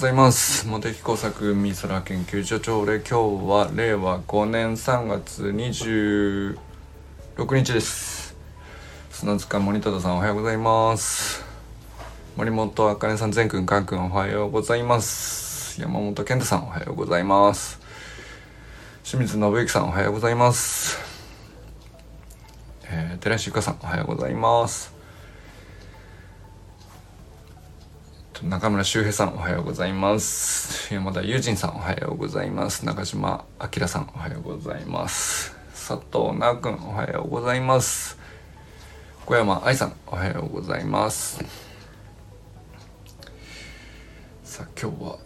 ございます茂木工作美空研究所長で今日は令和5年3月26日です砂塚森忠さんおはようございます森本あかねさん全くんかんくんおはようございます山本健太さんおはようございます清水信之さんおはようございますえー、寺石ゆかさんおはようございます中村修平さんおはようございます。山田友人さんおはようございます。中島明さんおはようございます。佐藤直君おはようございます。小山愛さんおはようございます。さあ今日は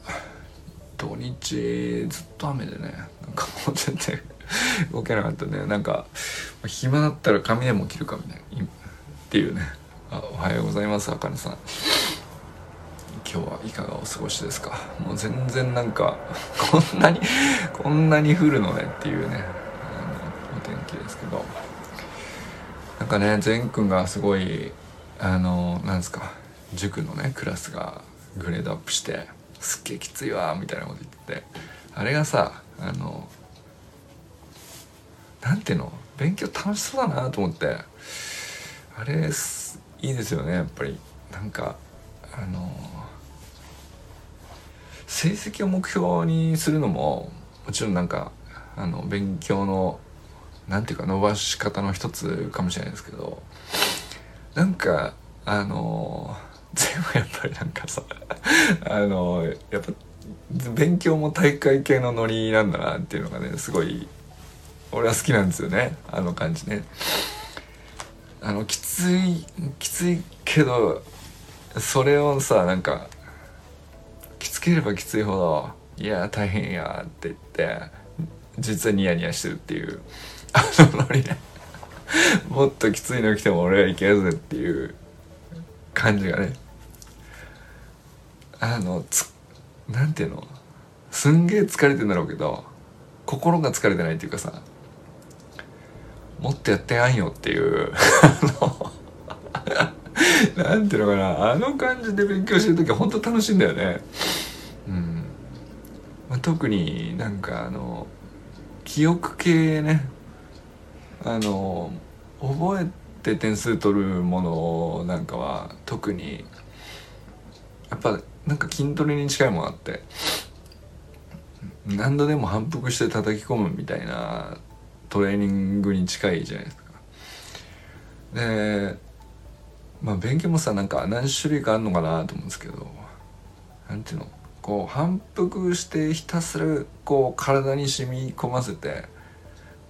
土日ずっと雨でねなんかもう全然動けなかったね。なんか暇だったら髪でも切るかみたいなっていうね。あおはようございますあかねさん。今日はいかがお過ごしですか？もう全然なんかこんなにこんなに降るのねっていうねあのお天気ですけど。なんかね善くんがすごいあのなんですか塾のねクラスがグレードアップしてすっげえきついわみたいなこと言っててあれがさあのなんていうの？勉強楽しそうだなと思ってあれいいですよねやっぱり。なんかあの成績を目標にするのももちろんなんかあの勉強のなんていうか伸ばし方の一つかもしれないですけどなんかあの 全部やっぱりなんかさ あのやっぱ勉強も大会系のノリなんだなっていうのがねすごい俺は好きなんですよねあの感じね。あのきついきついけどそれをさなんかきつければきついほど「いや大変や」って言って実はニヤニヤしてるっていう。あのノリねもっときついの来ても俺はいけるぜっていう感じがね。あのつなんていうの？すんげえ疲れてんだろうけど心が疲れてないっていうかさもっとやってやんよっていう。あの なんていうのかなあの感じで勉強してる時は本当楽しいんだよね。うん。まあ、特になんかあの記憶系ね。あの覚えて点数取るものなんかは特にやっぱなんか筋トレに近いものあって何度でも反復して叩き込むみたいなトレーニングに近いじゃないですか。でまあ勉強もさなんか何種類かあるのかなと思うんですけどなんていうのこう反復してひたすらこう体に染み込ませて、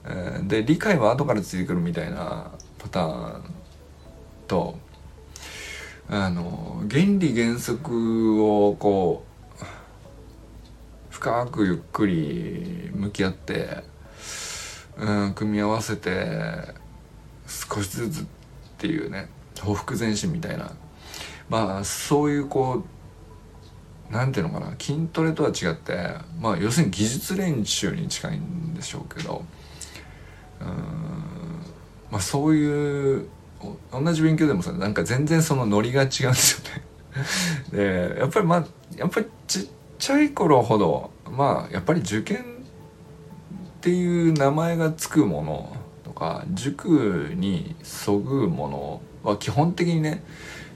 えー、で理解は後からついてくるみたいなパターンとあの原理原則をこう深くゆっくり向き合って、うん、組み合わせて少しずつっていうね。報復前進みたいな。まあそういうこう何ていうのかな。筋トレとは違ってまあ要するに技術練習に近いんでしょうけどうんまあそういう同じ勉強でもさなんか全然そのノリが違うんですよね。でやっぱりまあやっぱりちっちゃい頃ほどまあやっぱり受験っていう名前がつくものとか塾にそぐものは基本的にね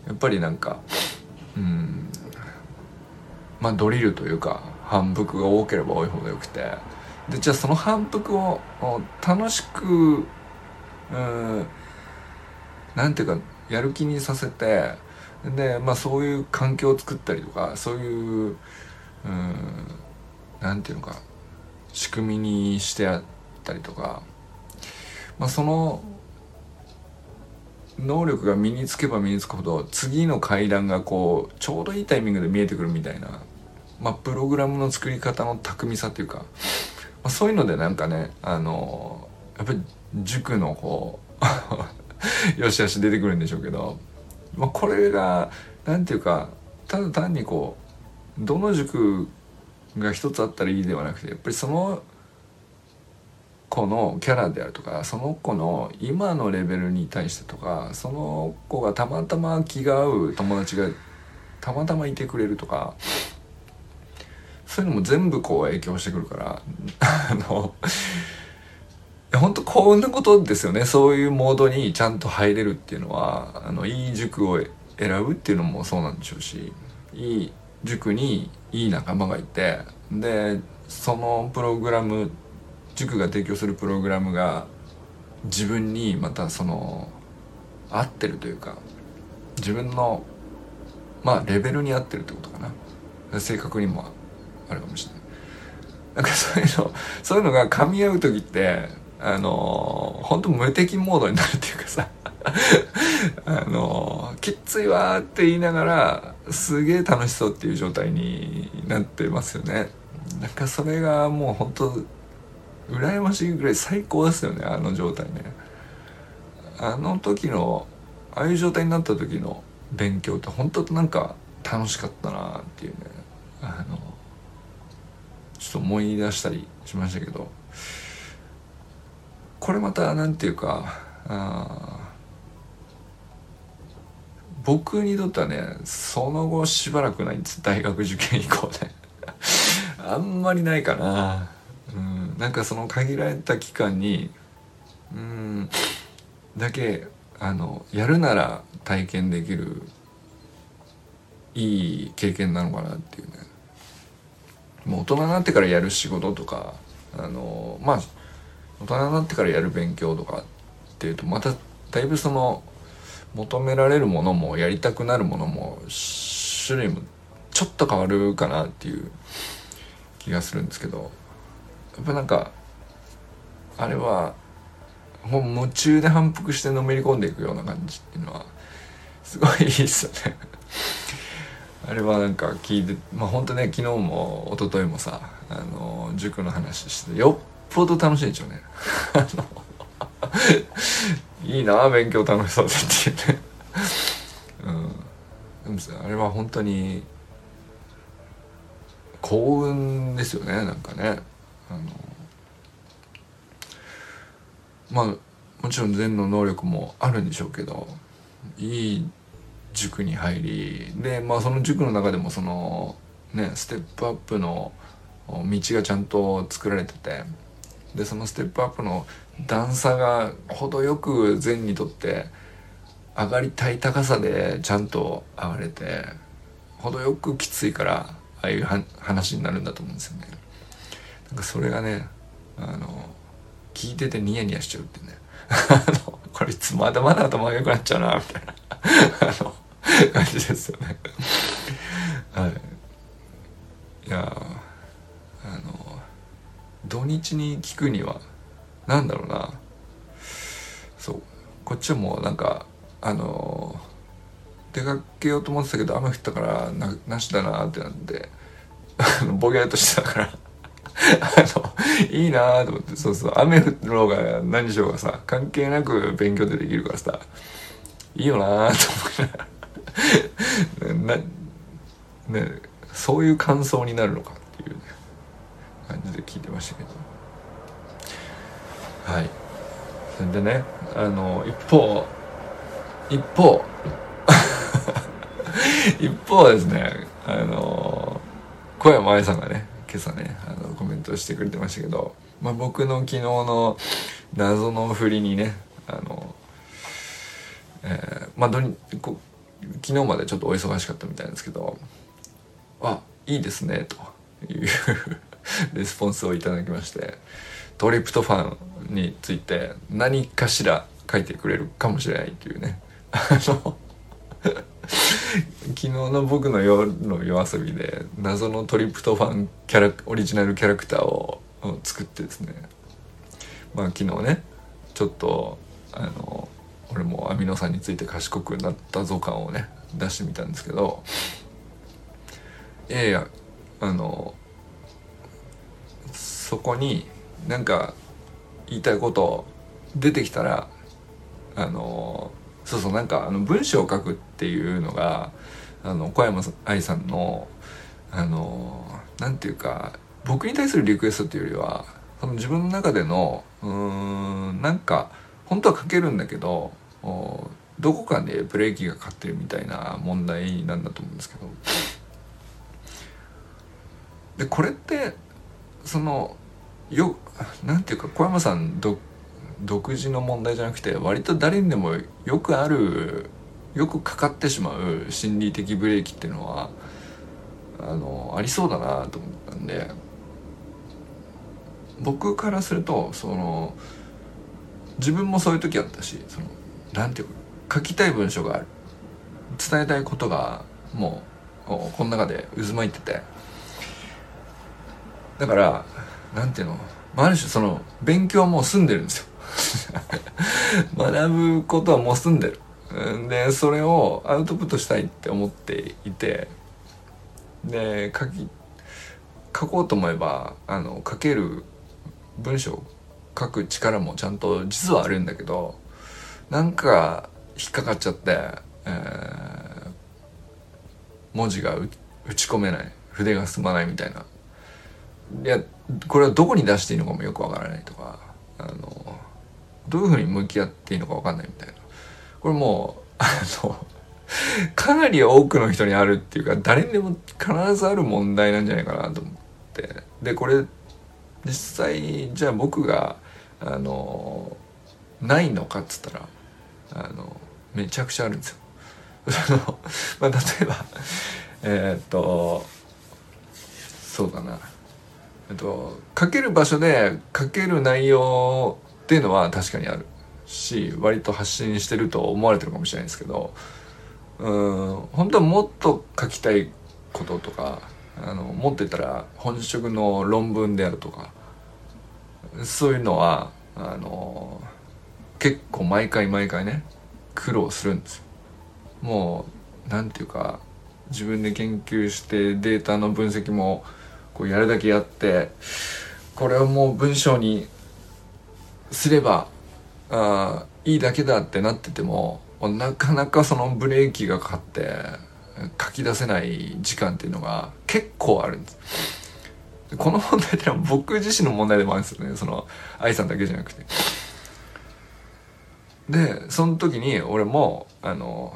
やっぱりなんかうんまあ、ドリルというか反復が多ければ多いほどよくて。でじゃあその反復を楽しくうんなんていうかやる気にさせてでまあそういう環境を作ったりとかそういううんなんていうのか仕組みにしてやったりとか、まあ、その能力が身につけば身につくほど次の階段がこうちょうどいいタイミングで見えてくるみたいな、まあ、プログラムの作り方の巧みさというか、まあ、そういうのでなんかねあのやっぱり塾のこう よしよし出てくるんでしょうけど、まあ、これが何ていうかただ単にこうどの塾が一つあったらいいではなくてやっぱりその子のキャラであるとかその子の今のレベルに対してとかその子がたまたま気が合う友達がたまたまいてくれるとかそういうのも全部こう影響してくるから あの本当幸運なことですよね。そういうモードにちゃんと入れるっていうのはあのいい塾を選ぶっていうのもそうなんでしょうしいい塾にいい仲間がいてでそのプログラム塾が提供するプログラムが自分にまたその合ってるというか自分のまあレベルに合ってるってことかな。性格にもあるかもしれない。なんかそういうのそういうのが噛み合う時ってあの本当無敵モードになるっていうかさ。あのきっついわって言いながらすげえ楽しそうっていう状態になってますよね。なんかそれがもう本当羨ましいぐらい最高ですよねあの状態ね。あの時のああいう状態になった時の勉強って本当なんか楽しかったなっていうね。あのちょっと思い出したりしましたけど。これまた何て言うかあ僕にとってはねその後しばらくないんです。大学受験以降ね。あんまりないかな。うん。なんかその限られた期間にうんだけあのやるなら体験できるいい経験なのかなっていうね。もう大人になってからやる仕事とかあのまあ大人になってからやる勉強とかっていうとまただいぶその求められるものもやりたくなるものも種類もちょっと変わるかなっていう気がするんですけど。っぱなんかあれはもう夢中で反復してのめり込んでいくような感じっていうのはすごいいいっすよね。あれはなんか聞いてまあ本当ね昨日も一昨日もさあの塾の話してよっぽど楽しいでしょうね いいな勉強楽しそうでっていうね。うん。でもあれは本当に幸運ですよねなんかね。あのまあもちろん禅の能力もあるんでしょうけどいい塾に入りでまあその塾の中でもそのねステップアップの道がちゃんと作られててでそのステップアップの段差が程よく禅にとって上がりたい高さでちゃんと上がれて程よくきついからああいう話になるんだと思うんですよね。なんかそれがねあの聞いててニヤニヤしちゃうってね。あのこれいつまだまだ頭が良くなっちゃうなみたいな。あの感じですよね。はい。いやあの土日に聞くにはなんだろうな。そう。こっちはもうなんかあの出かけようと思ってたけど雨降ったからななしだなってなってぼげっとしてたから。あのいいなと思って。そうそう。雨降ろうが何しようがさ関係なく勉強でできるからさ。いいよなと思い ながらなねそういう感想になるのかっていうね。感じで聞いてましたけど。はい。それでねあの一方一方。一方 はですねあの小山愛さんがね今朝ねあコメントしてくれてましたけど、まあ、僕の昨日の謎の振りにねあの、えー、まあどにこ昨日までちょっとお忙しかったみたいなんですけど「あいいですね」というレスポンスをいただきましてトリプトファンについて何かしら書いてくれるかもしれないというねあの昨日の僕の夜の夜遊びで謎のトリプトファンキャラオリジナルキャラクターを作ってですね。まあ昨日ねちょっとあの俺もアミノ酸について賢くなったぞ感をね出してみたんですけどいやいやあのそこになんか言いたいこと出てきたらあのそうそうなんかあの文章を書くっていうのがあの小山愛さんのあのなんていうか僕に対するリクエストっていうよりはその自分の中でのうんなんか本当は書けるんだけどどこかでブレーキがかかってるみたいな問題なんだと思うんですけど。でこれってそのよなんていうか小山さん独自の問題じゃなくて割と誰にでもよくあるよくかかってしまう心理的ブレーキっていうのはあのありそうだなと思ったんで僕からするとその自分もそういう時あったしそのなんていうか書きたい文章がある。伝えたいことがもうこの中で渦巻いてて。だからなんていうのある種その勉強はもう済んでるんですよ。学ぶことはもう済んでる。でそれをアウトプットしたいって思っていて。で書き書こうと思えばあの書ける文章書く力もちゃんと実はあるんだけどなんか引っかかっちゃって、えー、文字が打ち込めない。筆が進まないみたいな。いやこれはどこに出していいのかもよくわからないとかあのどういうふうに向き合っていいのかわかんないみたいな。これもうあの かなり多くの人にあるっていうか誰にでも必ずある問題なんじゃないかなと思って。でこれ実際じゃあ僕があのないのかっつったらあのめちゃくちゃあるんですよ。まあ、例えばえー、っとそうだな、えっと、書ける場所で書ける内容っていうのは確かにある。し割と発信してると思われてるかもしれないですけどうん本当はもっと書きたいこととかあの持ってたら本職の論文であるとかそういうのはあの結構毎回毎回ね苦労するんですよ。もう何て言うか自分で研究してデータの分析もこうやるだけやってこれをもう文章にすればあいいだけだってなっててもなかなかそのブレーキがかかって書き出せない時間っていうのが結構あるんです。この問題ってのは僕自身の問題でもあるんですよね。その愛さんだけじゃなくて。で、その時に俺も、あの、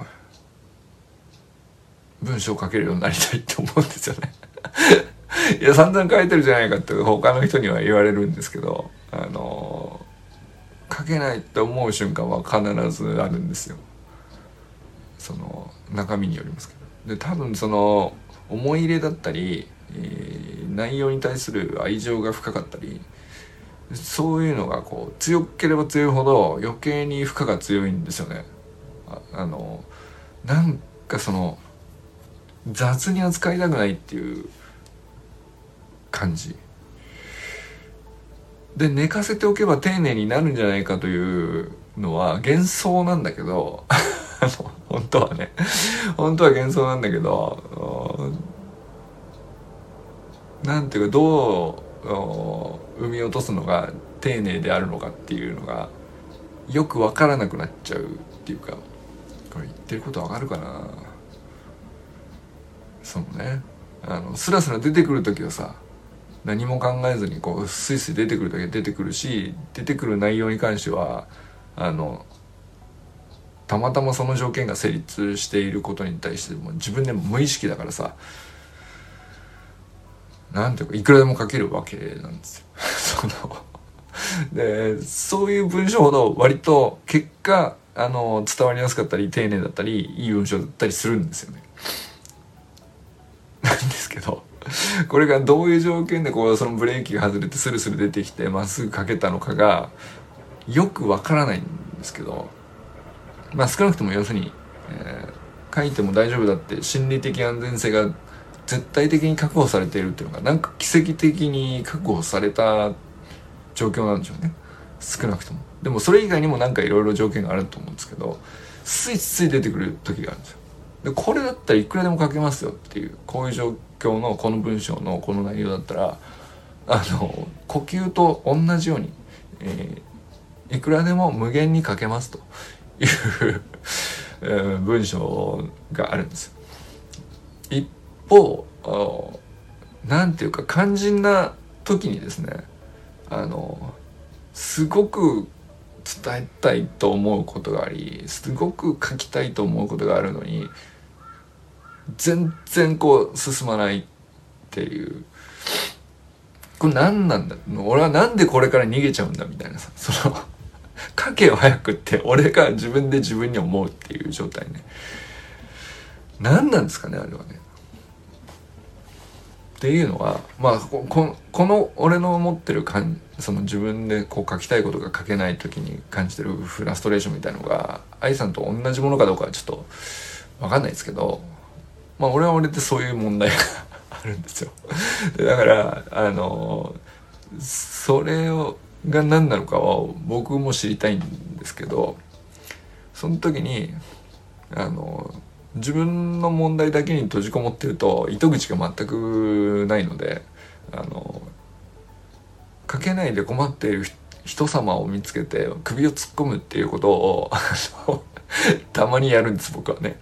文章を書けるようになりたいって思うんですよね。いや、散々書いてるじゃないかって他の人には言われるんですけど、あの、書けないって思う瞬間は必ずあるんですよ。その中身によりますけど。で多分その思い入れだったり、えー、内容に対する愛情が深かったりそういうのがこう強ければ強いほど余計に負荷が強いんですよね。ああのなんかその雑に扱いたくないっていう感じで寝かせておけば丁寧になるんじゃないかというのは幻想なんだけど 本当はね。本当は幻想なんだけどなんていうかどう生み落とすのが丁寧であるのかっていうのがよく分からなくなっちゃうっていうかこれ言ってることわかるかな？そのね。あのスラスラ出てくる時はさ何も考えずにこうスイスイ出てくるだけ出てくるし出てくる内容に関してはあのたまたまその条件が成立していることに対しても自分でも無意識だからさなんていうかいくらでも書けるわけなんですよ。そのでそういう文章ほど割と結果あの伝わりやすかったり丁寧だったりいい文章だったりするんですよね。なんですけど これがどういう条件でこうそのブレーキが外れてスルスル出てきてまっすぐ書けたのかがよくわからないんですけどまあ少なくとも要するに、えー、書いても大丈夫だって心理的安全性が絶対的に確保されているっていうのがなんか奇跡的に確保された状況なんでしょうね。少なくとも。でもそれ以外にもなんかいろいろ条件があると思うんですけどスイスイ出てくる時があるんですよ。でこれだったらいくらでも書けますよっていうこういう状況今日のこの文章のこの内容だったらあの呼吸と同じように、えー、いくらでも無限に書けますという、文章があるんです。一方何ていうか肝心な時にですねあのすごく伝えたいと思うことがありすごく書きたいと思うことがあるのに全然こう進まないっていう。これ何なんだ？俺はなんでこれから逃げちゃうんだみたいなさ。その書けよ早くって俺が自分で自分に思うっていう状態ね。何なんですかねあれはね。っていうのはまあここの俺の持ってる感その自分でこう書きたいことが書けない時に感じてるフラストレーションみたいのが愛さんと同じものかどうかはちょっと分かんないですけどまあ俺は俺でそういう問題があるんですよだからあのそれをが何なのかは僕も知りたいんですけどその時にあの自分の問題だけに閉じこもってると糸口が全くないのであの書けないで困っている人様を見つけて首を突っ込むっていうことをたまにやるんです僕はね。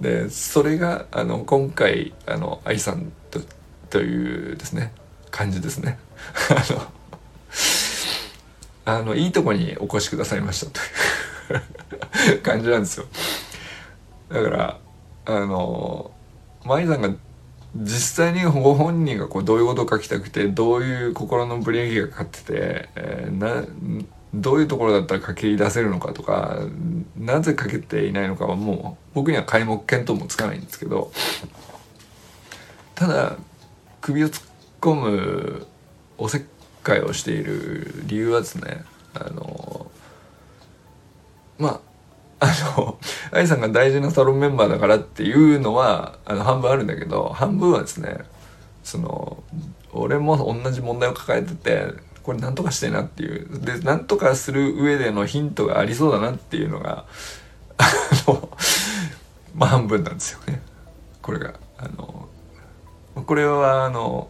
でそれがあの今回あの愛さんとというですね感じですね。あのあのいいとこにお越しくださいましたという 感じなんですよ。だからあの舞さんが実際にご本人がこうどういうことを書きたくてどういう心のブレーキがかかってて、えー、などういうところだったら書き出せるのかとかなぜ書けていないのかはもう僕には皆目見当もつかないんですけどただ首を突っ込むおせっかいをしている理由はですねあのまああの愛さんが大事なサロンメンバーだからっていうのはあの半分あるんだけど半分はですねその俺も同じ問題を抱えててこれ何とかしてなっていう。で何とかする上でのヒントがありそうだなっていうのがあのまあ半分なんですよね。これが。あのこれはあの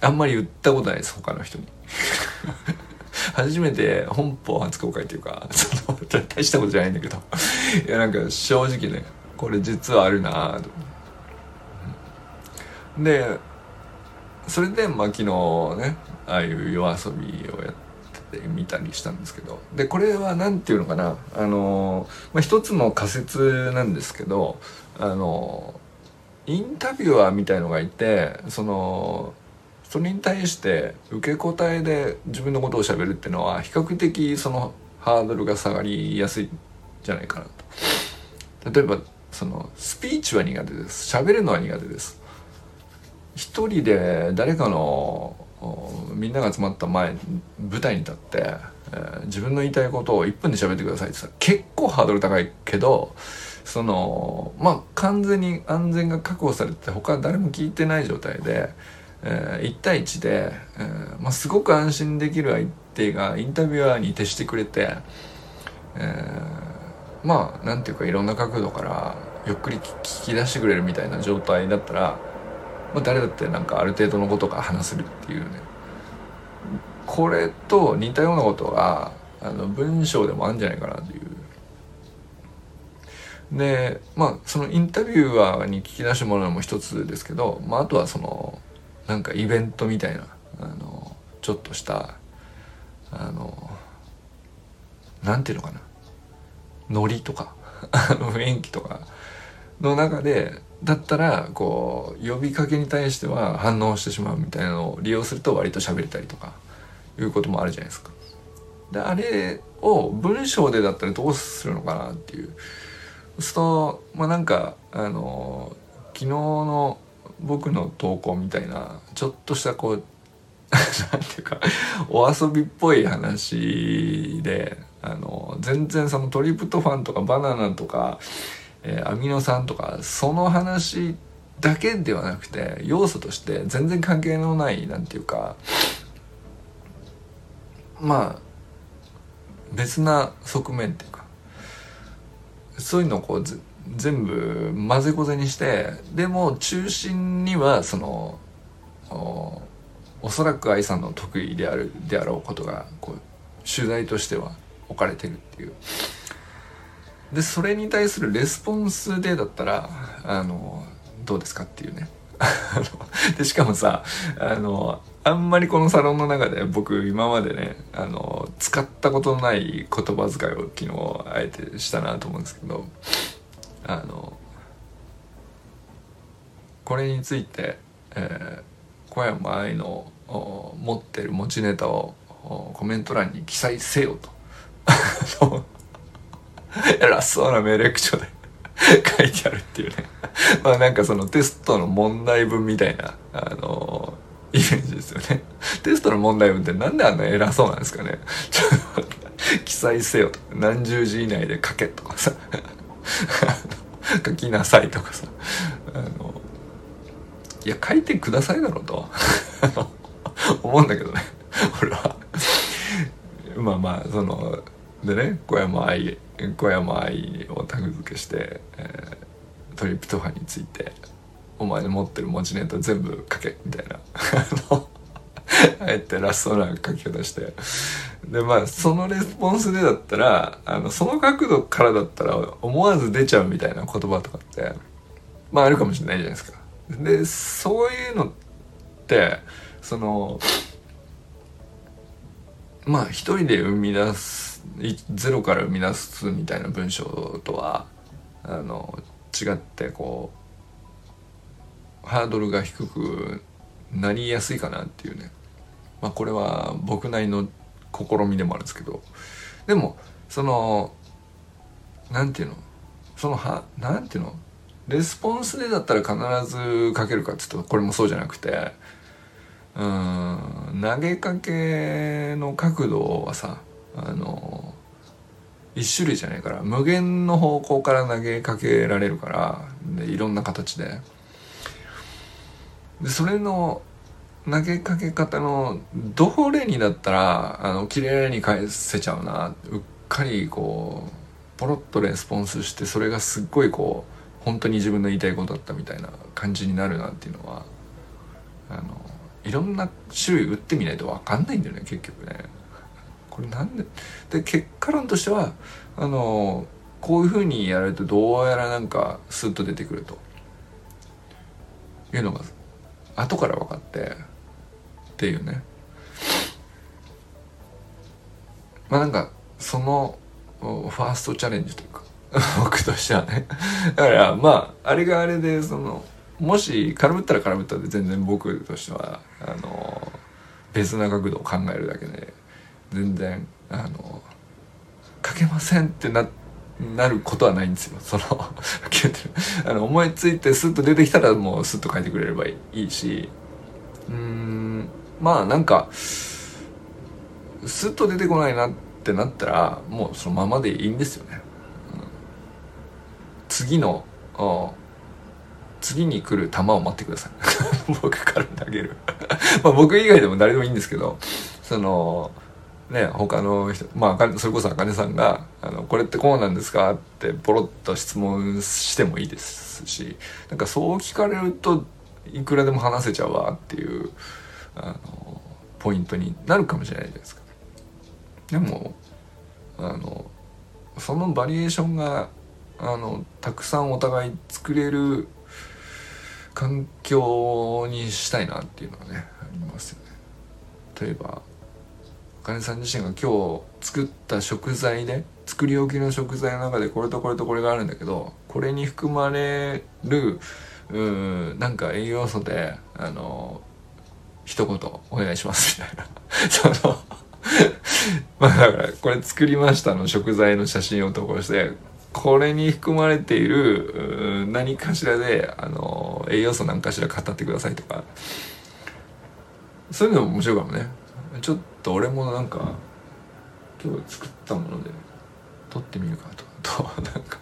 あんまり言ったことないです他の人に。初めて本邦初公開っていうかその大したことじゃないんだけど。いやなんか正直ねこれ実はあるなと。でそれでまあ昨日ねああいう夜遊びをやってみたりしたんですけどでこれは何て言うのかなあの、まあ、一つの仮説なんですけどあのインタビュアーみたいのがいてそのそれに対して受け答えで自分のことをしゃべるっていうのは比較的そのハードルが下がりやすいんじゃないかなと。例えばそのスピーチは苦手です。喋るのは苦手です。一人で誰かのみんなが集まった前舞台に立って、えー、自分の言いたいことを1分で喋ってくださいって言ったら結構ハードル高いけどそのまあ完全に安全が確保されて他誰も聞いてない状態でえー、1対1で、えーまあ、すごく安心できる相手がインタビュアーに徹してくれて、えー、まあなんていうかいろんな角度からゆっくり聞き出してくれるみたいな状態だったら、まあ、誰だってなんかある程度のことが話せるっていうねこれと似たようなことがあの文章でもあるんじゃないかなという。でまあそのインタビュアーに聞き出してもらうのも一つですけど、まあ、あとはそのなんかイベントみたいなあのちょっとしたあのなんていうのかなノリとか 雰囲気とかの中でだったらこう呼びかけに対しては反応してしまうみたいなのを利用すると割と喋れたりとかいうこともあるじゃないですか。であれを文章でだったらどうするのかなっていうそうするとまあなんかあの昨日の僕の投稿みたいなちょっとしたこう なんていうかお遊びっぽい話であの全然そのトリプトファンとかバナナとか、えー、アミノ酸とかその話だけではなくて要素として全然関係のないなんていうかまあ別な側面っていうかそういうのをこう全部混ぜこぜにしてでも中心にはそのおおそらく愛さんの得意であるであろうことがこう取材としては置かれてるっていう。でそれに対するレスポンスでだったらあのどうですかっていうね。でしかもさあのあんまりこのサロンの中で僕今までねあの使ったことのない言葉遣いを昨日あえてしたなと思うんですけどあのこれについて、えー、小山愛の持ってる持ちネタをコメント欄に記載せよと。偉そうな命令口調で 書いてあるっていうね。まあなんかそのテストの問題文みたいなあのイメージですよね。テストの問題文ってなんであんな偉そうなんですかね。記載せよと。か何十字以内で書けとかさ。書きなさいとかさ。あのいや書いてくださいだろうと。思うんだけどね。俺は。まあまあそのでね小山愛小山愛をタグ付けして、えー、トリプトファンについてお前の持ってる持ちネタ全部書けみたいな あえてラストな書き方してでまあそのレスポンスでだったらあのその角度からだったら思わず出ちゃうみたいな言葉とかってまああるかもしれないじゃないですか。でそういうのってそのまあ一人で生み出すゼロから生み出すみたいな文章とはあの違ってこうハードルが低くなりやすいかなっていうね。まあこれは僕なりの試みでもあるんですけど。でもそのなんていうの？そのはなんていうの？レスポンスでだったら必ず書けるかっつうとこれもそうじゃなくてうん。投げかけの角度はさあの一種類じゃないから無限の方向から投げかけられるからでいろんな形で。でそれの投げかけ方のどれにだったらあの綺麗に返せちゃうなうっかりこうポロッとレスポンスしてそれがすっごいこう本当に自分の言いたいことだったみたいな感じになるなっていうのはあのいろんな種類打ってみないと分かんないんだよね結局ね。これなんで？で結果論としてはあのこういうふうにやるとどうやらなんかスッと出てくると。いうのが後から分かってっていうね。まあなんかそのファーストチャレンジというか 僕としてはね。だからまああれがあれでそのもし絡むったら絡むったで全然僕としてはあの別な角度を考えるだけで全然あの書けませんってななることはないんですよ。その あの思いついてスッと出てきたらもうスッと書いてくれればいいし。うんまあなんかスッと出てこないなってなったらもうそのままでいいんですよね、うん、次の次に来る球を待ってください 僕から投げる まあ僕以外でも誰でもいいんですけどそのね他の人まあそれこそあかねさんがあの「これってこうなんですか?」ってポロッと質問してもいいですしなんかそう聞かれるといくらでも話せちゃうわっていうあのポイントになるかもしれないじゃないですか。でもあのそのバリエーションがあのたくさんお互い作れる環境にしたいなっていうのはねありますよね。例えばあかねさん自身が今日作った食材で作り置きの食材の中でこれとこれとこれがあるんだけどこれに含まれるうんなんか栄養素であの一言お願いしますみたいな そのまあだからこれ作りましたの食材の写真を投稿してこれに含まれている何かしらであの栄養素何かしら語ってくださいとか。そういうのも面白いかもね。ちょっと俺もなんか今日作ったもので撮ってみるかと。となんか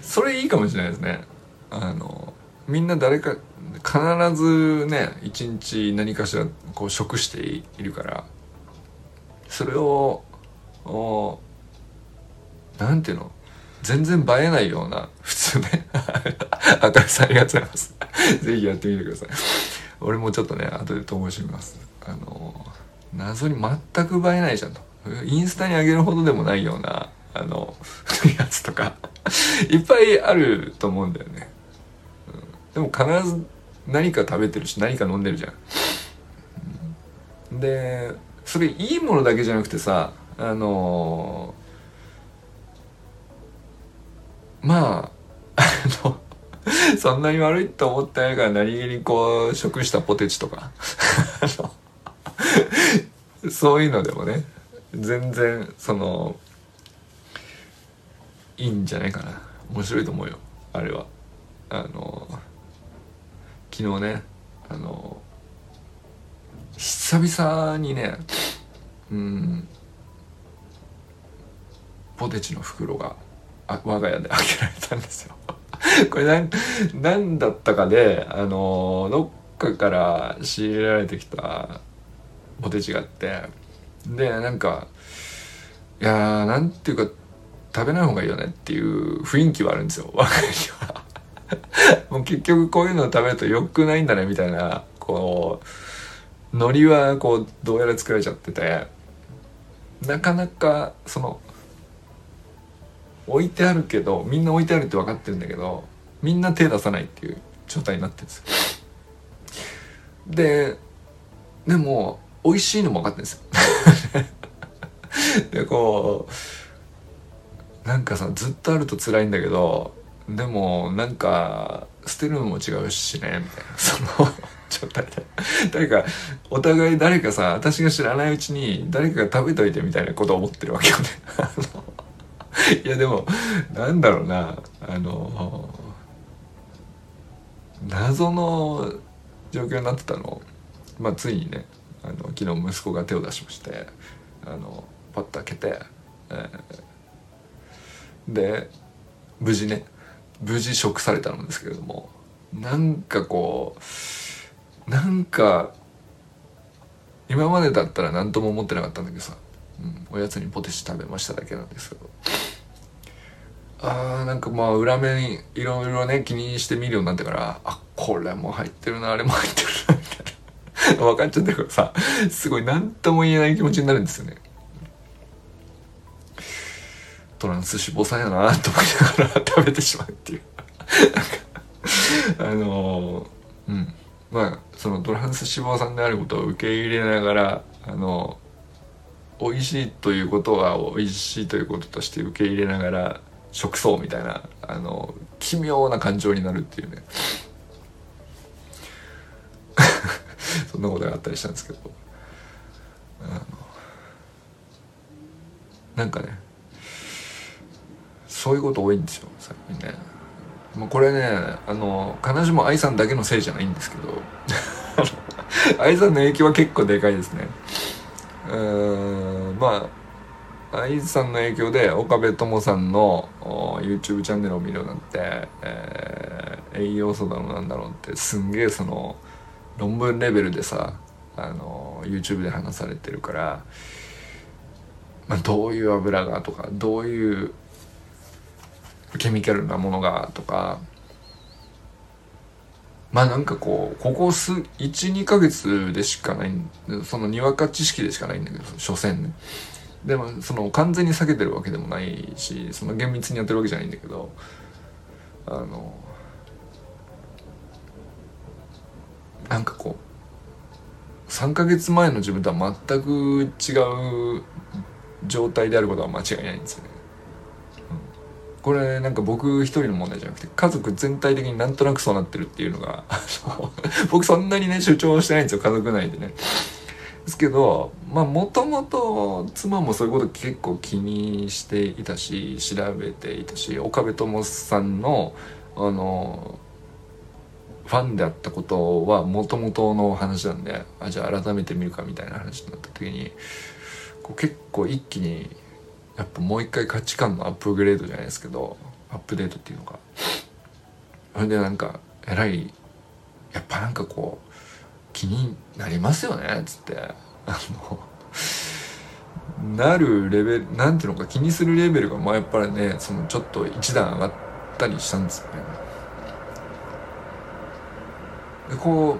それいいかもしれないですね。あのみんな誰か必ずね一日何かしらこう食しているからそれをおなんていうの？全然映えないような普通ね。赤井さんありがとうございます。ぜひやってみてください。俺もちょっとね後で投稿します。あの謎に全く映えないじゃんと。インスタに上げるほどでもないようなあの やつとか。いっぱいあると思うんだよね、でも必ず何か食べてるし何か飲んでるじゃん、うん、でそれいいものだけじゃなくてさあのまああのそんなに悪いと思ってないから何気にこう食したポテチとか。そういうのでもね全然そのいいんじゃないかな。面白いと思うよあれは。あの昨日ねあの久々にねうんポテチの袋があ我が家で開けられたんですよ。これ何何だったかであのどっかから仕入れられてきたポテチがあって。でなんかいやーなんていうか食べない方がいいよねっていう雰囲気はあるんですよ。我が家には。もう結局こういうのを食べると良くないんだねみたいなこう海苔はこうどうやら作られちゃってて。なかなかその置いてあるけどみんな置いてあるって分かってるんだけどみんな手出さないっていう状態になってるんです。よででも美味しいのも分かってるんですよ。でこうなんかさずっとあると辛いんだけどでもなんか捨てるのも違うしねみたいな その状態で。誰かお互い誰かさ私が知らないうちに誰かが食べといてみたいなことを思ってるわけよね。いやでもなんだろうな。あの謎の状況になってたの。まあついにねあの昨日息子が手を出しましてあのパッと開けて、えー、で無事ね無事食されたんですけれどもなんかこうなんか今までだったら何とも思ってなかったんだけどさ、うん、おやつにポテチ食べましただけなんですけど。あーなんかまあ裏面いろいろね気にして見るようになってからあこれも入ってるなあれも入ってるなみたいな。分かっちゃったからさすごい何とも言えない気持ちになるんですよね。トランス脂肪酸やなと思いながら 食べてしまうっていう。あのうん。まあそのトランス脂肪酸であることを受け入れながらあの美味しいということは美味しいということとして受け入れながら食草みたいなあの奇妙な感情になるっていうね。そんなことがあったりしたんですけど。あのなんかねそういうこと多いんですよ最近ね。もうこれねあの必ずしも愛さんだけのせいじゃないんですけど。愛さんの影響は結構でかいですね。うんまあ愛さんの影響で岡部友さんの YouTube チャンネルを見るようになって、えー、栄養素だろうなんだろうってすんげえその論文レベルでさあの YouTube で話されてるから、まあ、どういう油がとかどういうケミカルなものがとかまあなんかこうここ数12ヶ月でしかないそのにわか知識でしかないんだけど所詮ね。でもその完全に避けてるわけでもないしその厳密にやってるわけじゃないんだけどあのなんかこう3ヶ月前の自分とは全く違う状態であることは間違いないんですよね。これなんか僕一人の問題じゃなくて家族全体的になんとなくそうなってるっていうのが僕そんなにね主張してないんですよ家族内でね。ですけどまあもともと妻もそういうこと結構気にしていたし調べていたし岡部友さんのあのファンであったことはもともとの話なんであじゃあ改めて見るかみたいな話になった時にこう結構一気にやっぱもう一回価値観のアップグレードじゃないですけどアップデートっていうのか。それでなんかえらいやっぱなんかこう気になりますよねっつって。あのなるレベルなんていうのか気にするレベルがまあやっぱりねそのちょっと一段上がったりしたんですよね。でこ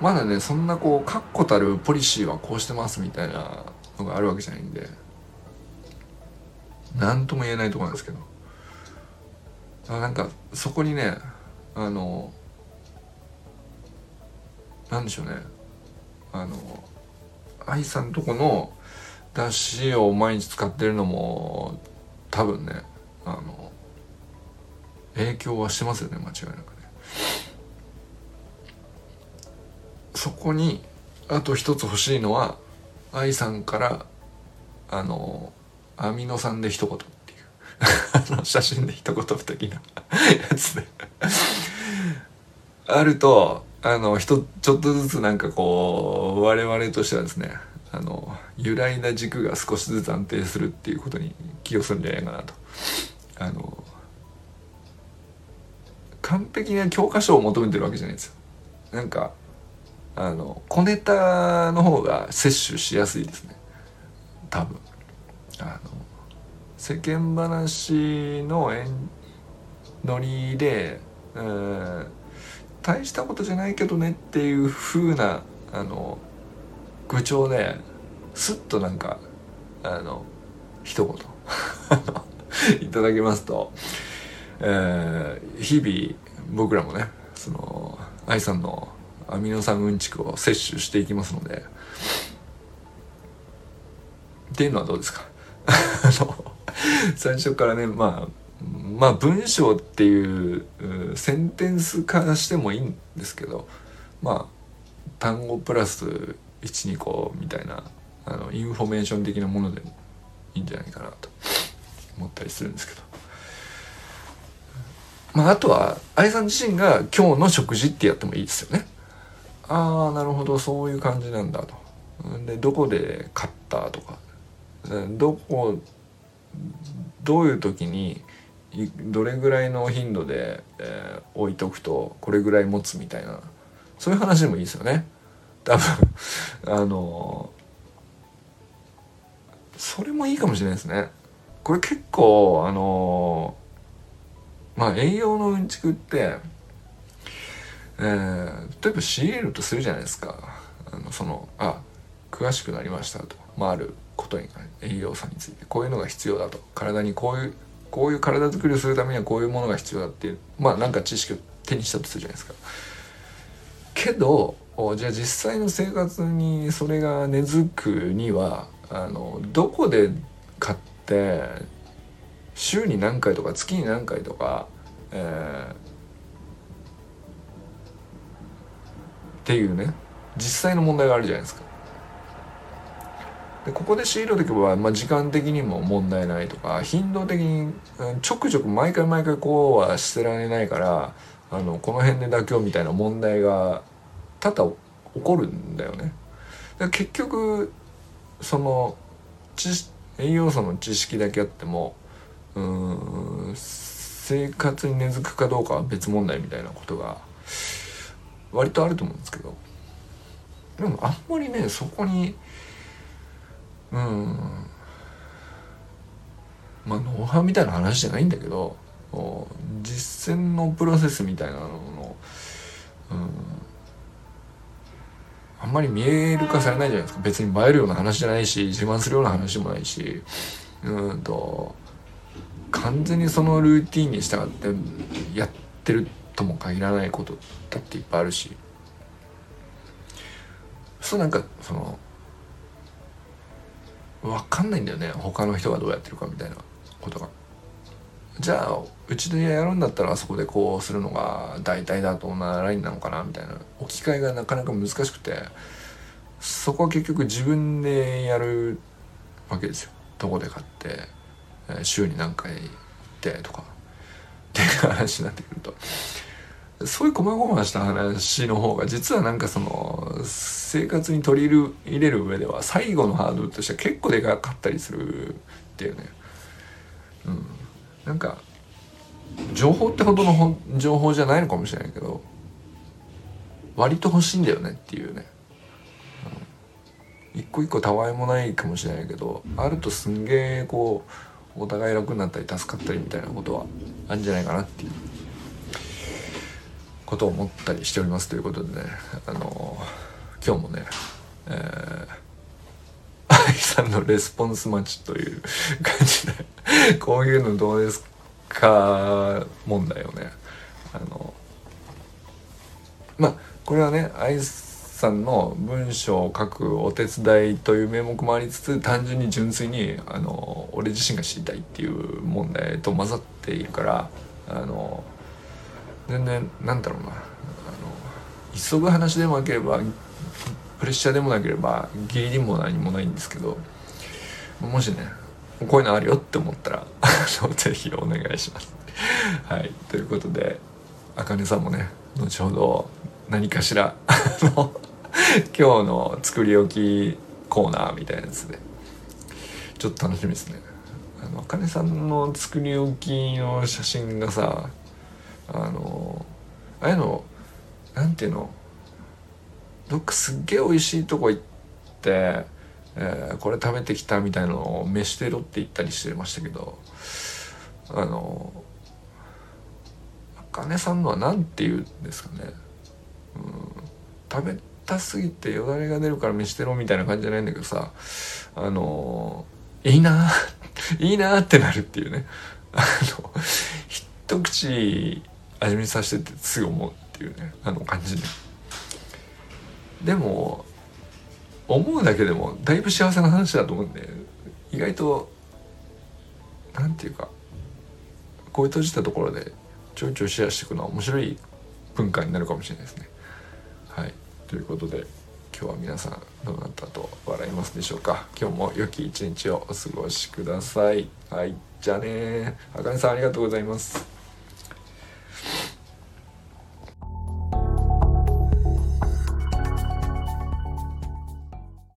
うまだねそんなこう確固たるポリシーはこうしてますみたいなのがあるわけじゃないんで何とも言えないところなんですけど。なんかそこにねあのなんでしょうね。あの愛さんとこのだしを毎日使ってるのも多分ねあの影響はしてますよね間違いなくね。そこにあと一つ欲しいのは愛さんからあのアミノ酸で一言っていう。あの写真で一言的なやつで。あるとあのちょっとずつなんかこう我々としてはですねあの揺らいだ軸が少しずつ安定するっていうことに寄与するんじゃないかなと。あの完璧な教科書を求めてるわけじゃないですよ。なんかあの小ネタの方が摂取しやすいですね。多分。あの世間話のノリでうん大したことじゃないけどねっていう風なあの愚調ですっとなんかあの一言 いただきますと、えー、日々僕らもねその愛さんのアミノ酸うんちくを摂取していきますので。っていうのはどうですか？最初からねまあまあ文章っていうセンテンス化してもいいんですけどまあ単語プラス12個みたいなあのインフォメーション的なものでもいいんじゃないかなと思ったりするんですけど。まあ、あとは愛さん自身が今日の食事ってやってもいいですよね。ああなるほどそういう感じなんだと。でどこで買ったとかどこどういう時にどれぐらいの頻度で、えー、置いとくとこれぐらい持つみたいな。そういう話でもいいですよね。多分。あのそれもいいかもしれないですね。これ結構あのまあ栄養のうんちくってえー、例えば仕入れるとするじゃないですか。あのそのあ詳しくなりましたと、まあ、あることに栄養素について。こういうのが必要だと。体にこういうこういう体作りをするためにはこういうものが必要だっていうまあなんか知識を手にしたとするじゃないですか。けどじゃあ実際の生活にそれが根付くにはあのどこで買って週に何回とか月に何回とか、えー、っていうね実際の問題があるじゃないですか。でここで仕入れとけば、まあ、時間的にも問題ないとか頻度的にちょくちょく毎回毎回こうは捨てられないからあのこの辺で妥協みたいな問題が多々起こるんだよね。で結局その栄養素の知識だけあってもうん生活に根付くかどうかは別問題みたいなことが割とあると思うんですけどでもあんまりねそこにうん。まあノウハウみたいな話じゃないんだけど実践のプロセスみたいなのの、うん、あんまり見える化されないじゃないですか。別に映えるような話じゃないし自慢するような話もないし。うんと完全にそのルーティンに従ってやってるとも限らないことだっていっぱいあるし。そうなんかその分かんないんだよね他の人がどうやってるかみたいなことが。じゃあうちでやるんだったらあそこでこうするのが大体だとなラインなのかなみたいな置き換えがなかなか難しくてそこは結局自分でやるわけですよ。どこで買って週に何回行ってとかっていう話になってくると。そういう細々した話の方が実はなんかその生活に取り入れる上では最後のハードルとしては結構でかかったりするっていうね。うん、なんか情報ってほどの情報じゃないのかもしれないけど割と欲しいんだよねっていうね。うん、一個一個たわいもないかもしれないけどあるとすんげえこうお互い楽になったり助かったりみたいなことはあるんじゃないかなっていう。ことを思ったりしておりますということでねあの今日もねえー、愛さんのレスポンス待ちという感じでこういうのどうですか問題をねあのまあこれはね愛さんの文章を書くお手伝いという名目もありつつ単純に純粋にあの俺自身が知りたいっていう問題と混ざっているからあの全然なんだろうなあの急ぐ話でもなければプレッシャーでもなければ義理も何もないんですけどもしねこういうのあるよって思ったら ぜひお願いします。はいということであかねさんもね後ほど何かしら今日の作り置きコーナーみたいなやつでちょっと楽しみですね。あのあかねさんの作り置きの写真がさあのああいうのなんていうのどっかすっげえ美味しいとこ行って、えー、これ食べてきたみたいのを飯テロって言ったりしてましたけどあのあかねさんのは何て言うんですかね、うん、食べたすぎてよだれが出るから飯テロみたいな感じじゃないんだけどさあのいいな いいなってなるっていうね。あの一口味見させててすぐ思うっていうねあの感じででも思うだけでもだいぶ幸せな話だと思うんで意外と何て言うかこういう閉じたところでちょいちょいシェアしていくのは面白い文化になるかもしれないですね。はいということで今日は皆さんどうなったと笑いますでしょうか今日も良き一日をお過ごしください。はいじゃあねあかねさんありがとうございます。